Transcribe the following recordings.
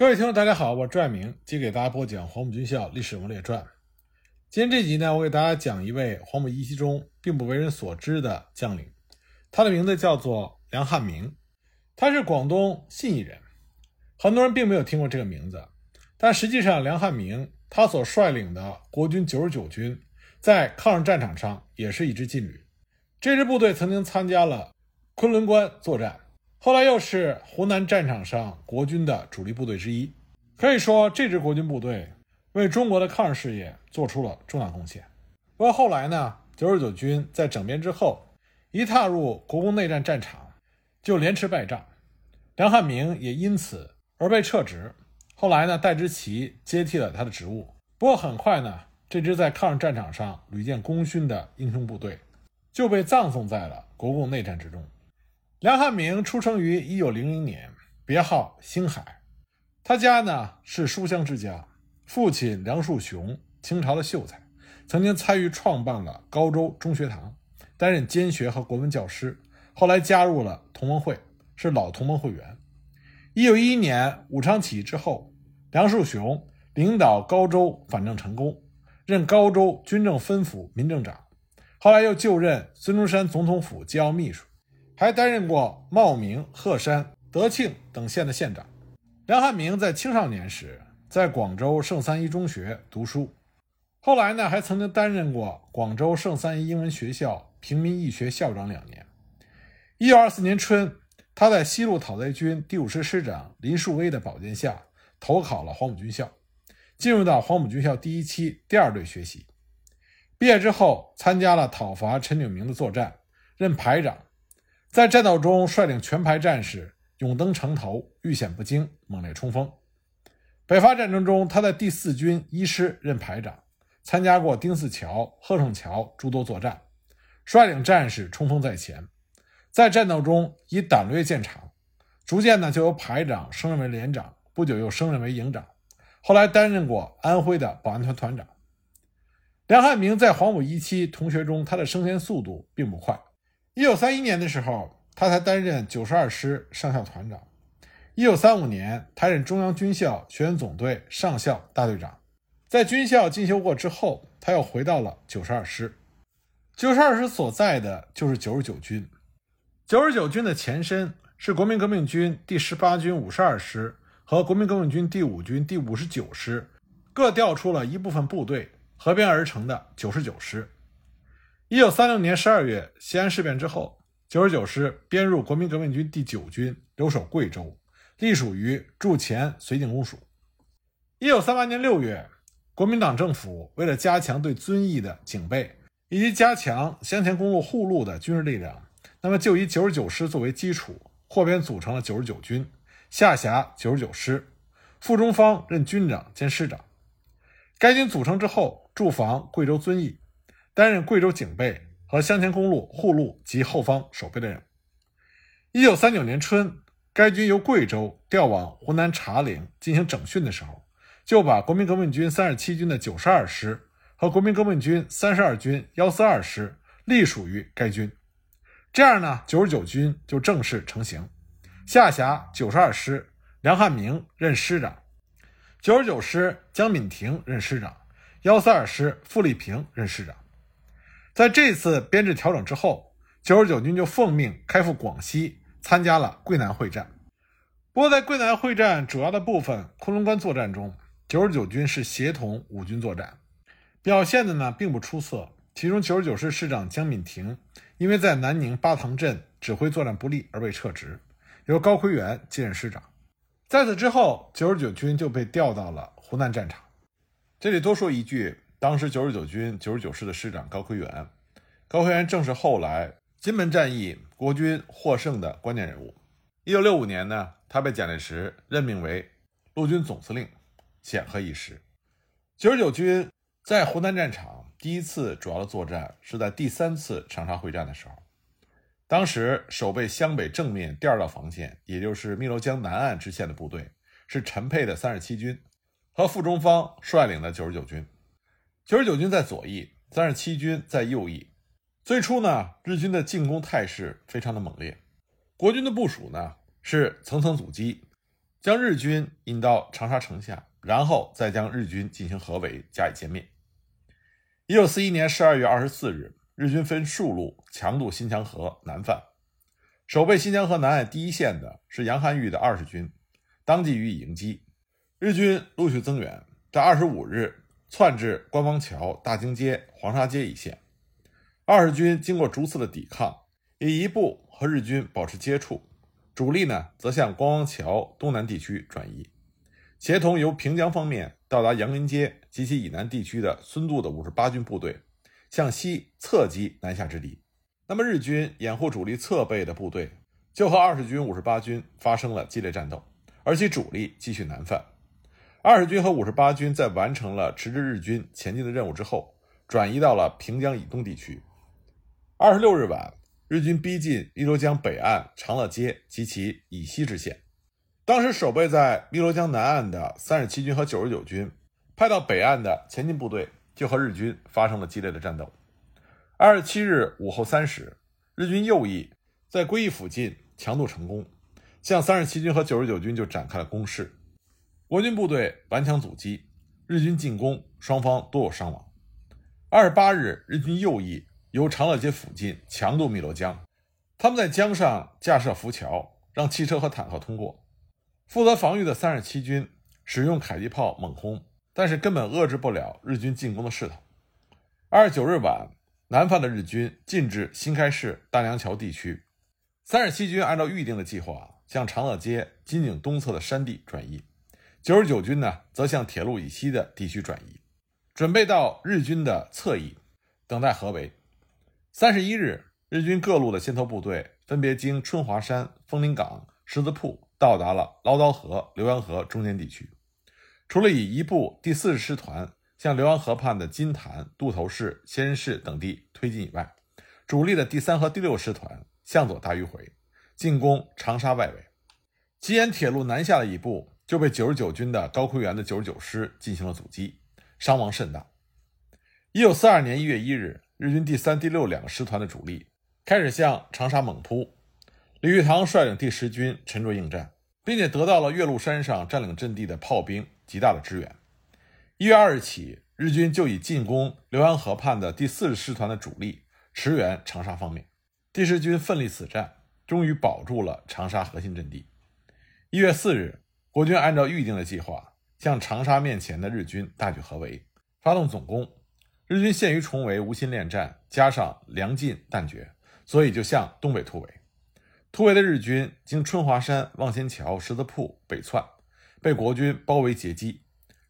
各位听众，大家好，我是朱爱明，继续给大家播讲《黄埔军校历史人物列传》。今天这集呢，我给大家讲一位黄埔一期中并不为人所知的将领，他的名字叫做梁汉明，他是广东信义人，很多人并没有听过这个名字，但实际上梁汉明他所率领的国军九十九军在抗日战场上也是一支劲旅，这支部队曾经参加了昆仑关作战。后来又是湖南战场上国军的主力部队之一，可以说这支国军部队为中国的抗日事业做出了重大贡献。不过后来呢，九十九军在整编之后，一踏入国共内战战场，就连吃败仗，梁汉明也因此而被撤职。后来呢，戴之奇接替了他的职务。不过很快呢，这支在抗日战场上屡建功勋的英雄部队就被葬送在了国共内战之中。梁汉明出生于一九零零年，别号星海。他家呢是书香之家，父亲梁树雄，清朝的秀才，曾经参与创办了高州中学堂，担任监学和国文教师。后来加入了同盟会，是老同盟会员。一九一一年武昌起义之后，梁树雄领导高州反正成功，任高州军政分府民政长，后来又就任孙中山总统府机要秘书。还担任过茂名、鹤山、德庆等县的县长。梁汉明在青少年时在广州圣三一中学读书，后来呢还曾经担任过广州圣三一英文学校平民义学校长两年。一九二四年春，他在西路讨贼军第五师师长林树威的保荐下投考了黄埔军校，进入到黄埔军校第一期第二队学习。毕业之后，参加了讨伐陈炯明的作战，任排长。在战斗中，率领全排战士勇登城头，遇险不惊，猛烈冲锋。北伐战争中，他在第四军一师任排长，参加过丁四桥、贺胜桥诸多作战，率领战士冲锋在前。在战斗中以胆略见长，逐渐呢就由排长升任为连长，不久又升任为营长，后来担任过安徽的保安团团长。梁汉明在黄埔一期同学中，他的升迁速度并不快。一九三一年的时候，他才担任九十二师上校团长。一九三五年，他任中央军校学员总队上校大队长。在军校进修过之后，他又回到了九十二师。九十二师所在的就是九十九军。九十九军的前身是国民革命军第十八军五十二师和国民革命军第五军第五十九师各调出了一部分部队合编而成的九十九师。一九三六年十二月，西安事变之后，九十九师编入国民革命军第九军，留守贵州，隶属于驻前绥靖公署。一九三八年六月，国民党政府为了加强对遵义的警备，以及加强湘黔公路护路的军事力量，那么就以九十九师作为基础，扩编组成了九十九军，下辖九十九师，傅中芳任军长兼师长。该军组成之后，驻防贵州遵义。担任贵州警备和湘黔公路护路及后方守备的任务。一九三九年春，该军由贵州调往湖南茶陵进行整训的时候，就把国民革命军三十七军的九十二师和国民革命军三十二军幺四二师隶属于该军。这样呢，九十九军就正式成型，下辖九十二师，梁汉明任师长；九十九师江敏婷任师长；幺四二师傅立平任师长。在这次编制调整之后，九十九军就奉命开赴广西，参加了桂南会战。不过，在桂南会战主要的部分昆仑关作战中，九十九军是协同五军作战，表现的呢并不出色。其中，九十九师师长江敏婷因为在南宁八塘镇指挥作战不力而被撤职，由高奎元接任师长。在此之后，九十九军就被调到了湖南战场。这里多说一句。当时九十九军九十九师的师长高奎元，高奎元正是后来金门战役国军获胜的关键人物。一九六五年呢，他被蒋介石任命为陆军总司令，显赫一时。九十九军在湖南战场第一次主要的作战是在第三次长沙会战的时候，当时守备湘北正面第二道防线，也就是汨罗江南岸支线的部队是陈沛的三十七军和傅中芳率领的九十九军。九十九军在左翼，三十七军在右翼。最初呢，日军的进攻态势非常的猛烈，国军的部署呢是层层阻击，将日军引到长沙城下，然后再将日军进行合围，加以歼灭。一九四一年十二月二十四日，日军分数路强渡新墙河南犯。守备新墙河南岸第一线的是杨汉玉的二十军，当即予以迎击。日军陆续增援，在二十五日窜至官王桥、大经街、黄沙街一线。二十军经过逐次的抵抗，以一部和日军保持接触，主力呢则向官王桥东南地区转移，协同由平江方面到达杨林街及其以南地区的孙渡的五十八军部队，向西侧击南下之敌。那么日军掩护主力侧背的部队，就和二十军、五十八军发生了激烈战斗，而其主力继续南犯。二十军和五十八军在完成了迟滞日军前进的任务之后，转移到了平江以东地区。二十六日晚，日军逼近汨罗江北岸长乐街及其以西之线。当时守备在汨罗江南岸的三十七军和九十九军，派到北岸的前进部队就和日军发生了激烈的战斗。二十七日午后三时，日军右翼在归义附近强渡成功，向三十七军和九十九军就展开了攻势。国军部队顽强阻击，日军进攻，双方多有伤亡。二十八日，日军右翼由长乐街附近强渡汨罗江，他们在江上架设浮桥，让汽车和坦克通过。负责防御的三十七军使用迫击炮猛轰，但是根本遏制不了日军进攻的势头。二十九日晚。南方的日军进至新开市大梁桥地区，三十七军按照预定的计划向长乐街金井东侧的山地转移，九十九军呢则向铁路以西的地区转移，准备到日军的侧翼等待合围。三十一日，日军各路的先头部队分别经春华山、枫林港、狮子铺，到达了捞刀河、浏阳河中间地区。除了以一部第四十师团。向浏阳河畔的金坛、渡头市、仙市等地推进以外，主力的第三和第六师团向左大迂回，进攻长沙外围。吉延铁路南下的一部就被九十九军的高奎元的九十九师进行了阻击，伤亡甚大。一九四二年一月一日，日军第三、第六两个师团的主力开始向长沙猛扑，李玉堂率领第十军沉着应战，并且得到了岳麓山上占领阵地的炮兵极大的支援。一月二日起，日军就以进攻浏阳河畔的第四十师团的主力驰援长沙方面。第十军奋力死战，终于保住了长沙核心阵地。一月四日，国军按照预定的计划，向长沙面前的日军大举合围，发动总攻。日军陷于重围，无心恋战，加上粮尽弹绝，所以就向东北突围。突围的日军经春华山、望仙桥、十字铺北窜，被国军包围截击。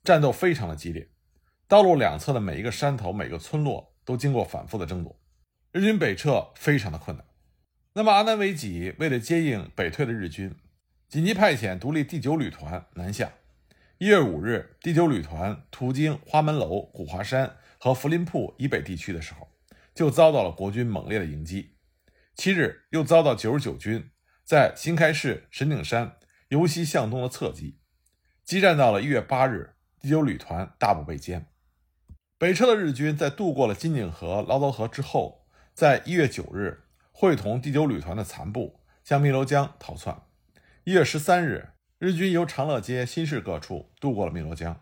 战斗非常的激烈，道路两侧的每一个山头、每个村落都经过反复的争夺，日军北撤非常的困难。那么阿南惟几为了接应北退的日军，紧急派遣独立第九旅团南下。一月五日，第九旅团途经花门楼、古华山和福林铺以北地区的时候，就遭到了国军猛烈的迎击。七日，又遭到九十九军在新开市神顶山由西向东的侧击，激战到了一月八日。第九旅团大部被歼，北撤的日军在渡过了金井河、唠叨河之后，在一月九日会同第九旅团的残部向汨罗江逃窜。一月十三日，日军由长乐街、新市各处渡过了汨罗江，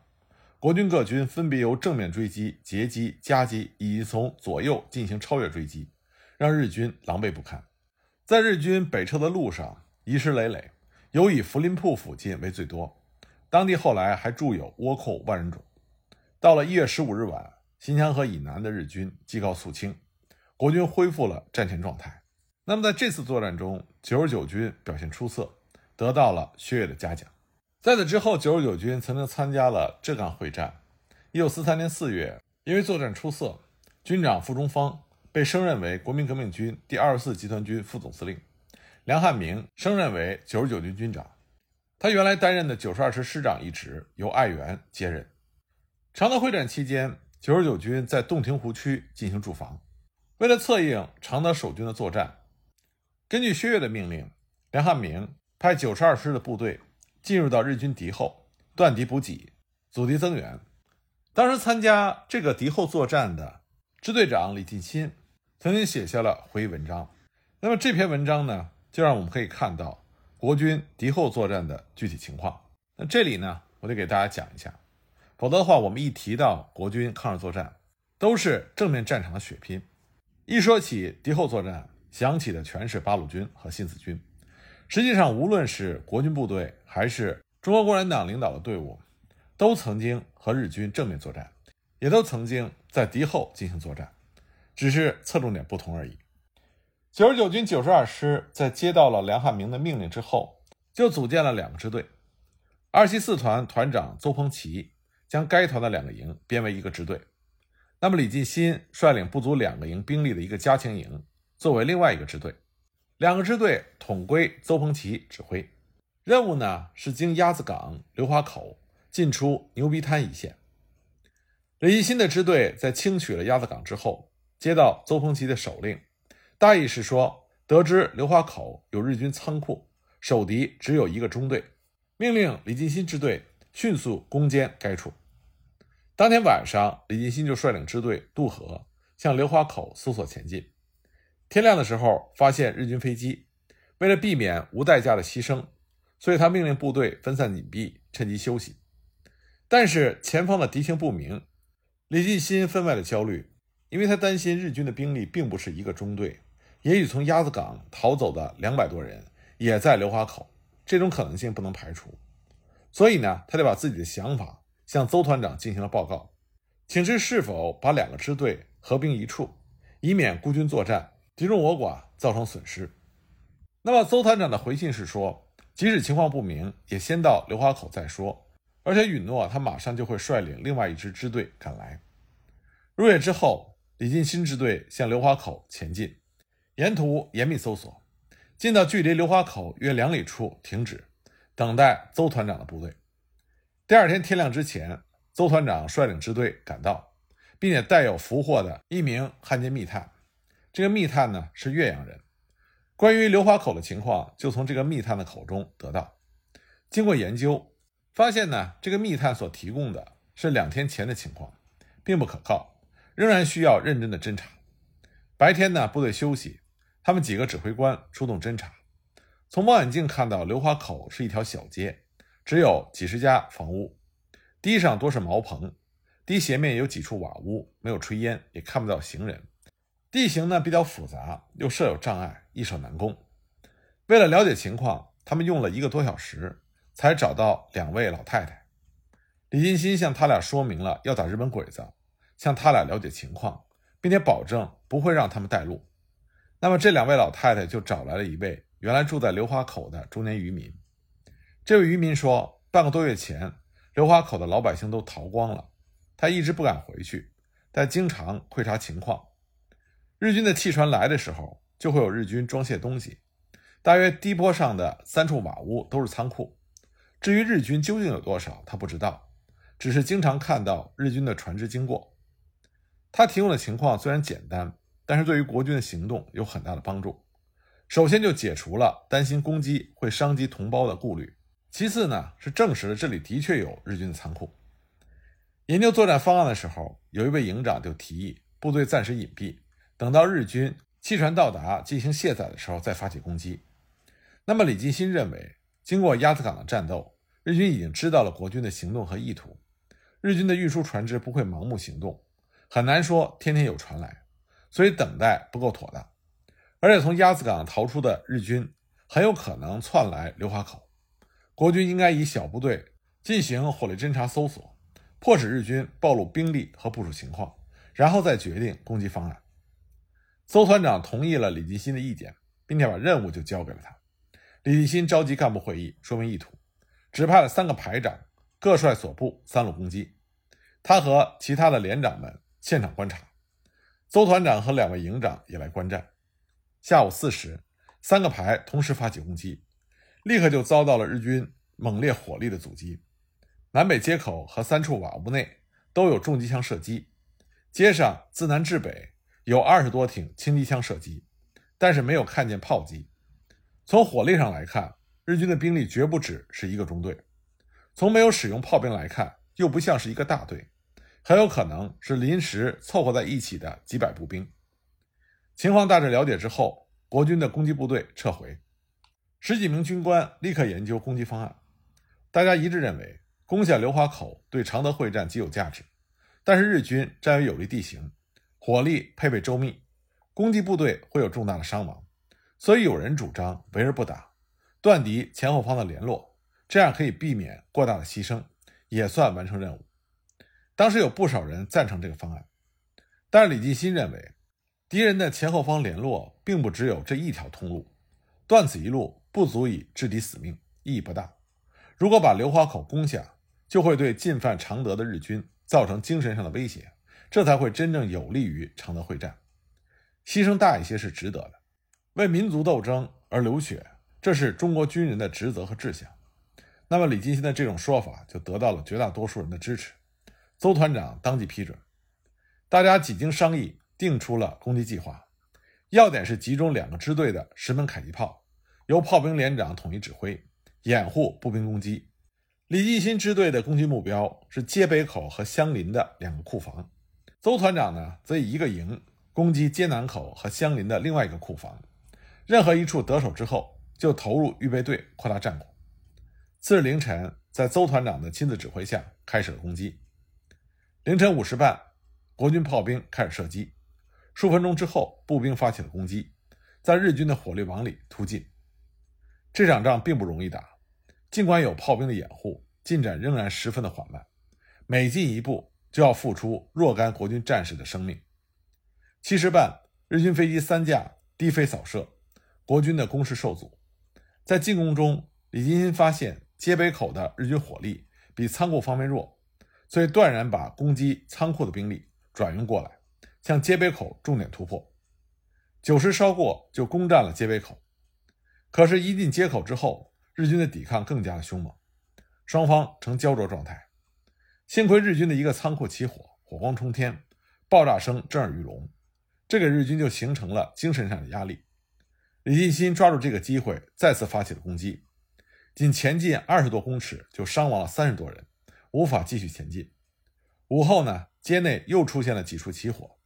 国军各军分别由正面追击、截击、夹击，以及从左右进行超越追击，让日军狼狈不堪。在日军北撤的路上，遗失累累，尤以福林铺附近为最多。当地后来还驻有倭寇万人冢。到了一月十五日晚，新墙河以南的日军即告肃清，国军恢复了战前状态。那么在这次作战中，九十九军表现出色，得到了薛岳的嘉奖。在此之后，九十九军曾经参加了浙赣会战。一九四三年四月，因为作战出色，军长傅中方被升任为国民革命军第二十四集团军副总司令，梁汉明升任为九十九军军长。他原来担任的九十二师师长一职由艾元接任。常德会战期间，九十九军在洞庭湖区进行驻防。为了策应常德守军的作战，根据薛岳的命令，梁汉明派九十二师的部队进入到日军敌后，断敌补给，阻敌增援。当时参加这个敌后作战的支队长李进新曾经写下了回忆文章。那么这篇文章呢，就让我们可以看到。国军敌后作战的具体情况。那这里呢，我得给大家讲一下，否则的话，我们一提到国军抗日作战，都是正面战场的血拼。一说起敌后作战，想起的全是八路军和新四军。实际上，无论是国军部队还是中国共产党领导的队伍，都曾经和日军正面作战，也都曾经在敌后进行作战，只是侧重点不同而已。九十九军九十二师在接到了梁汉明的命令之后，就组建了两个支队。二七四团团长邹鹏奇将该团的两个营编为一个支队，那么李进新率领不足两个营兵力的一个加强营作为另外一个支队，两个支队统归邹鹏奇指挥。任务呢是经鸭子港、刘华口进出牛鼻滩一线。李进新的支队在清取了鸭子港之后，接到邹鹏奇的手令。大意是说，得知刘华口有日军仓库，守敌只有一个中队，命令李进新支队迅速攻坚该处。当天晚上，李进新就率领支队渡河，向刘华口搜索前进。天亮的时候，发现日军飞机，为了避免无代价的牺牲，所以他命令部队分散隐蔽，趁机休息。但是前方的敌情不明，李进新分外的焦虑，因为他担心日军的兵力并不是一个中队。也许从鸭子港逃走的两百多人也在刘华口，这种可能性不能排除。所以呢，他就把自己的想法向邹团长进行了报告，请示是否把两个支队合并一处，以免孤军作战，敌众我寡，造成损失。那么邹团长的回信是说，即使情况不明，也先到刘华口再说，而且允诺他马上就会率领另外一支支队赶来。入夜之后，李进新支队向刘华口前进。沿途严密搜索，进到距离刘华口约两里处停止，等待邹团长的部队。第二天天亮之前，邹团长率领支队赶到，并且带有俘获的一名汉奸密探。这个密探呢是岳阳人，关于刘华口的情况就从这个密探的口中得到。经过研究，发现呢这个密探所提供的是两天前的情况，并不可靠，仍然需要认真的侦查。白天呢部队休息。他们几个指挥官出动侦查，从望远镜看到刘华口是一条小街，只有几十家房屋，地上多是茅棚，堤斜面有几处瓦屋，没有炊烟，也看不到行人。地形呢比较复杂，又设有障碍，易守难攻。为了了解情况，他们用了一个多小时才找到两位老太太。李金新向他俩说明了要打日本鬼子，向他俩了解情况，并且保证不会让他们带路。那么这两位老太太就找来了一位原来住在刘花口的中年渔民。这位渔民说，半个多月前，刘花口的老百姓都逃光了，他一直不敢回去，但经常窥察情况。日军的汽船来的时候，就会有日军装卸东西。大约低坡上的三处瓦屋都是仓库。至于日军究竟有多少，他不知道，只是经常看到日军的船只经过。他提供的情况虽然简单。但是对于国军的行动有很大的帮助。首先就解除了担心攻击会伤及同胞的顾虑，其次呢是证实了这里的确有日军的仓库。研究作战方案的时候，有一位营长就提议部队暂时隐蔽，等到日军弃船到达进行卸载的时候再发起攻击。那么李进新认为，经过鸭子港的战斗，日军已经知道了国军的行动和意图，日军的运输船只不会盲目行动，很难说天天有船来。所以等待不够妥当，而且从鸭子港逃出的日军很有可能窜来刘华口，国军应该以小部队进行火力侦察搜索，迫使日军暴露兵力和部署情况，然后再决定攻击方案。邹团长同意了李进新的意见，并且把任务就交给了他。李进新召集干部会议，说明意图，指派了三个排长，各率所部三路攻击。他和其他的连长们现场观察。邹团长和两位营长也来观战。下午四时，三个排同时发起攻击，立刻就遭到了日军猛烈火力的阻击。南北街口和三处瓦屋内都有重机枪射击，街上自南至北有二十多挺轻机枪射击，但是没有看见炮击。从火力上来看，日军的兵力绝不止是一个中队；从没有使用炮兵来看，又不像是一个大队。很有可能是临时凑合在一起的几百步兵。情况大致了解之后，国军的攻击部队撤回。十几名军官立刻研究攻击方案，大家一致认为攻下刘华口对常德会战极有价值，但是日军占有有利地形，火力配备周密，攻击部队会有重大的伤亡，所以有人主张围而不打，断敌前后方的联络，这样可以避免过大的牺牲，也算完成任务。当时有不少人赞成这个方案，但是李继新认为，敌人的前后方联络并不只有这一条通路，断此一路不足以制敌死命，意义不大。如果把刘华口攻下，就会对进犯常德的日军造成精神上的威胁，这才会真正有利于常德会战。牺牲大一些是值得的，为民族斗争而流血，这是中国军人的职责和志向。那么李继新的这种说法就得到了绝大多数人的支持。邹团长当即批准，大家几经商议，定出了攻击计划。要点是集中两个支队的十门迫击炮，由炮兵连长统一指挥，掩护步兵攻击。李继新支队的攻击目标是街北口和相邻的两个库房。邹团长呢，则以一个营攻击街南口和相邻的另外一个库房。任何一处得手之后，就投入预备队，扩大战果。次日凌晨，在邹团长的亲自指挥下，开始了攻击。凌晨五时半，国军炮兵开始射击。数分钟之后，步兵发起了攻击，在日军的火力网里突进。这场仗并不容易打，尽管有炮兵的掩护，进展仍然十分的缓慢。每进一步，就要付出若干国军战士的生命。七时半，日军飞机三架低飞扫射，国军的攻势受阻。在进攻中，李金新发现街北口的日军火力比仓库方面弱。所以断然把攻击仓库的兵力转用过来，向街北口重点突破。九时稍过，就攻占了街北口。可是，一进街口之后，日军的抵抗更加的凶猛，双方呈焦灼状态。幸亏日军的一个仓库起火，火光冲天，爆炸声震耳欲聋，这给日军就形成了精神上的压力。李进新抓住这个机会，再次发起了攻击，仅前进二十多公尺，就伤亡了三十多人。无法继续前进。午后呢，街内又出现了几处起火，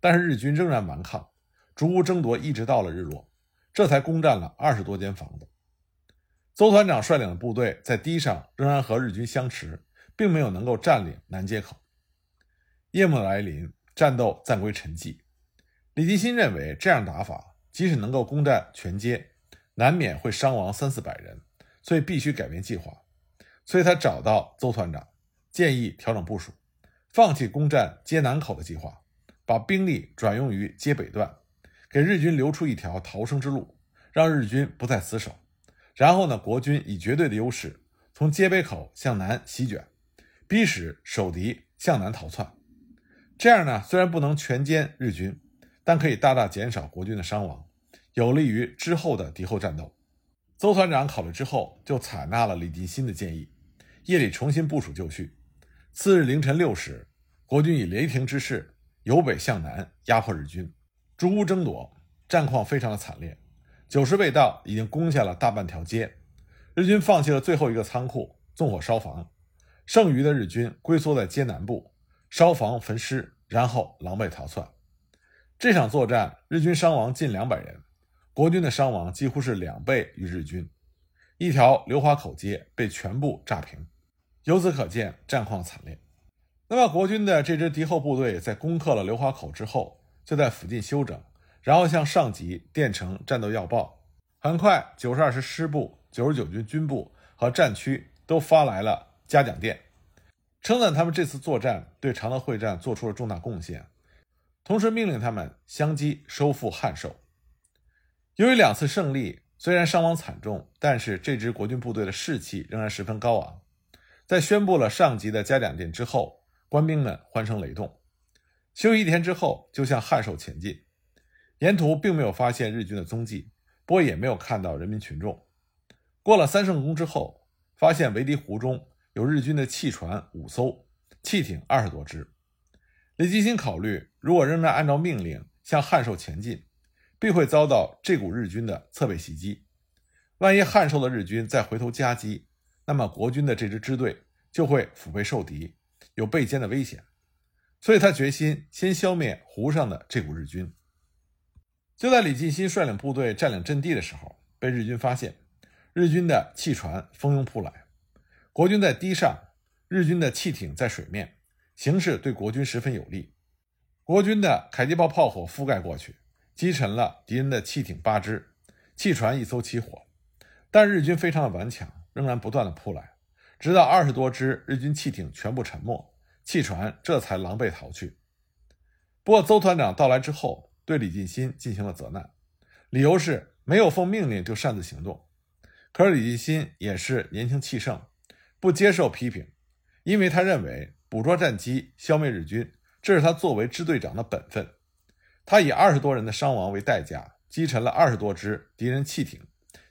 但是日军仍然顽抗，逐屋争夺，一直到了日落，这才攻占了二十多间房子。邹团长率领的部队在堤上仍然和日军相持，并没有能够占领南街口。夜幕来临，战斗暂归沉寂。李继新认为，这样打法即使能够攻占全街，难免会伤亡三四百人，所以必须改变计划。所以他找到邹团长，建议调整部署，放弃攻占街南口的计划，把兵力转用于街北段，给日军留出一条逃生之路，让日军不再死守。然后呢，国军以绝对的优势从街北口向南席卷，逼使守敌向南逃窜。这样呢，虽然不能全歼日军，但可以大大减少国军的伤亡，有利于之后的敌后战斗。邹团长考虑之后，就采纳了李继新的建议。夜里重新部署就绪。次日凌晨六时，国军以雷霆之势由北向南压迫日军，逐屋争夺，战况非常的惨烈。九时未到，已经攻下了大半条街。日军放弃了最后一个仓库，纵火烧房，剩余的日军龟缩在街南部，烧房焚尸，然后狼狈逃窜。这场作战，日军伤亡近两百人，国军的伤亡几乎是两倍于日军。一条流华口街被全部炸平，由此可见战况惨烈。那么国军的这支敌后部队在攻克了流华口之后，就在附近休整，然后向上级电呈战斗要报。很快，九十二师师部、九十九军军部和战区都发来了嘉奖电，称赞他们这次作战对常德会战做出了重大贡献，同时命令他们相机收复汉寿。由于两次胜利。虽然伤亡惨重，但是这支国军部队的士气仍然十分高昂。在宣布了上级的嘉奖电之后，官兵们欢声雷动。休息一天之后，就向汉寿前进。沿途并没有发现日军的踪迹，不过也没有看到人民群众。过了三圣宫之后，发现围堤湖中有日军的汽船五艘，汽艇二十多只。李继新考虑，如果仍然按照命令向汉寿前进。必会遭到这股日军的侧背袭击。万一汉寿的日军再回头夹击，那么国军的这支支队就会腹背受敌，有被歼的危险。所以他决心先消灭湖上的这股日军。就在李继新率领部队占领阵地的时候，被日军发现，日军的汽船蜂拥扑来，国军在堤上，日军的汽艇在水面，形势对国军十分有利。国军的迫击炮炮火覆盖过去，击沉了敌人的汽艇八只，汽船一艘起火。但日军非常的顽强，仍然不断的扑来，直到二十多只日军汽艇全部沉没，汽船这才狼狈逃去。不过，邹团长到来之后，对李进新进行了责难，理由是没有奉命令就擅自行动。可是李进新也是年轻气盛，不接受批评，因为他认为捕捉战机、消灭日军，这是他作为支队长的本分。他以二十多人的伤亡为代价，击沉了二十多只敌人汽艇。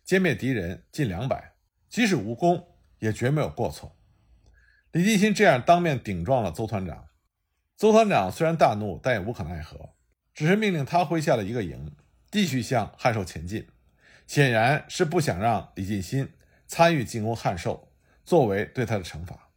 歼灭敌人近两百，即使无功，也绝没有过错。李进新这样当面顶撞了邹团长，邹团长虽然大怒，但也无可奈何，只是命令他麾下的一个营继续向汉寿前进，显然是不想让李进新参与进攻汉寿，作为对他的惩罚。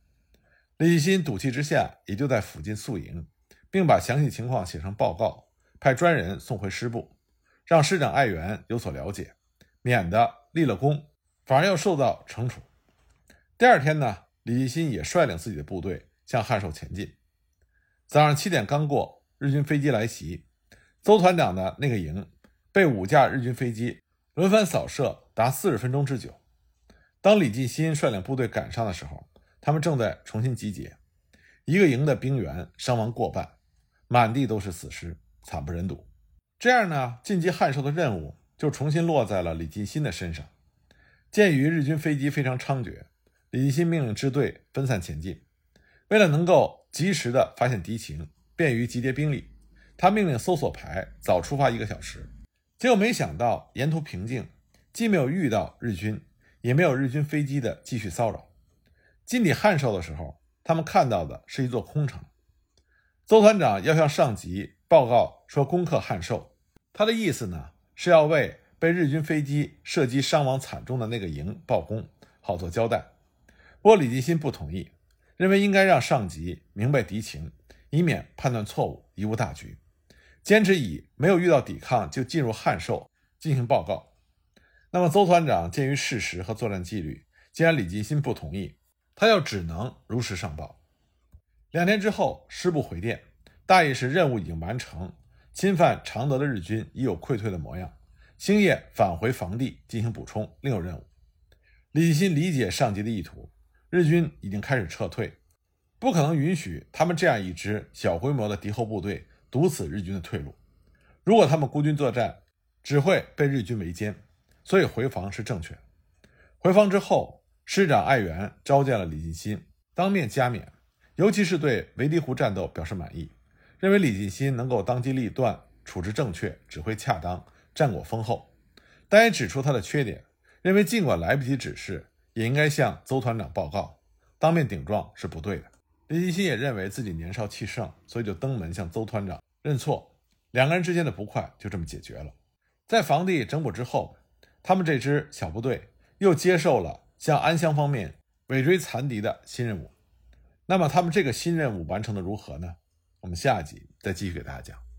李进新赌气之下，也就在附近宿营，并把详细情况写成报告，派专人送回师部，让师长艾元有所了解，免得。立了功，反而要受到惩处。第二天呢，李继新也率领自己的部队向汉寿前进。早上七点刚过，日军飞机来袭，邹团长的那个营被五架日军飞机轮番扫射达四十分钟之久。当李继新率领部队赶上的时候，他们正在重新集结，一个营的兵员伤亡过半，满地都是死尸，惨不忍睹。这样呢，晋级汉寿的任务。就重新落在了李进新的身上。鉴于日军飞机非常猖獗，李进新命令支队分散前进。为了能够及时的发现敌情，便于集结兵力，他命令搜索排早出发一个小时。结果没想到沿途平静，既没有遇到日军，也没有日军飞机的继续骚扰。进抵汉寿的时候，他们看到的是一座空城。邹团长要向上级报告说攻克汉寿，他的意思呢？是要为被日军飞机射击伤亡惨重的那个营报功，好做交代。不过李继新不同意，认为应该让上级明白敌情，以免判断错误，贻误大局。坚持以没有遇到抵抗就进入汉寿进行报告。那么邹团长鉴于事实和作战纪律，既然李继新不同意，他又只能如实上报。两天之后，师部回电，大意是任务已经完成。侵犯常德的日军已有溃退的模样，星夜返回防地进行补充，另有任务。李继新理解上级的意图，日军已经开始撤退，不可能允许他们这样一支小规模的敌后部队堵死日军的退路。如果他们孤军作战，只会被日军围歼，所以回防是正确。回防之后，师长艾元召见了李继新，当面加冕，尤其是对围堤湖战斗表示满意。认为李进新能够当机立断，处置正确，指挥恰当，战果丰厚，但也指出他的缺点，认为尽管来不及指示，也应该向邹团长报告，当面顶撞是不对的。李进新也认为自己年少气盛，所以就登门向邹团长认错，两个人之间的不快就这么解决了。在房地整补之后，他们这支小部队又接受了向安乡方面尾追残敌的新任务。那么他们这个新任务完成的如何呢？我们下一集再继续给大家讲。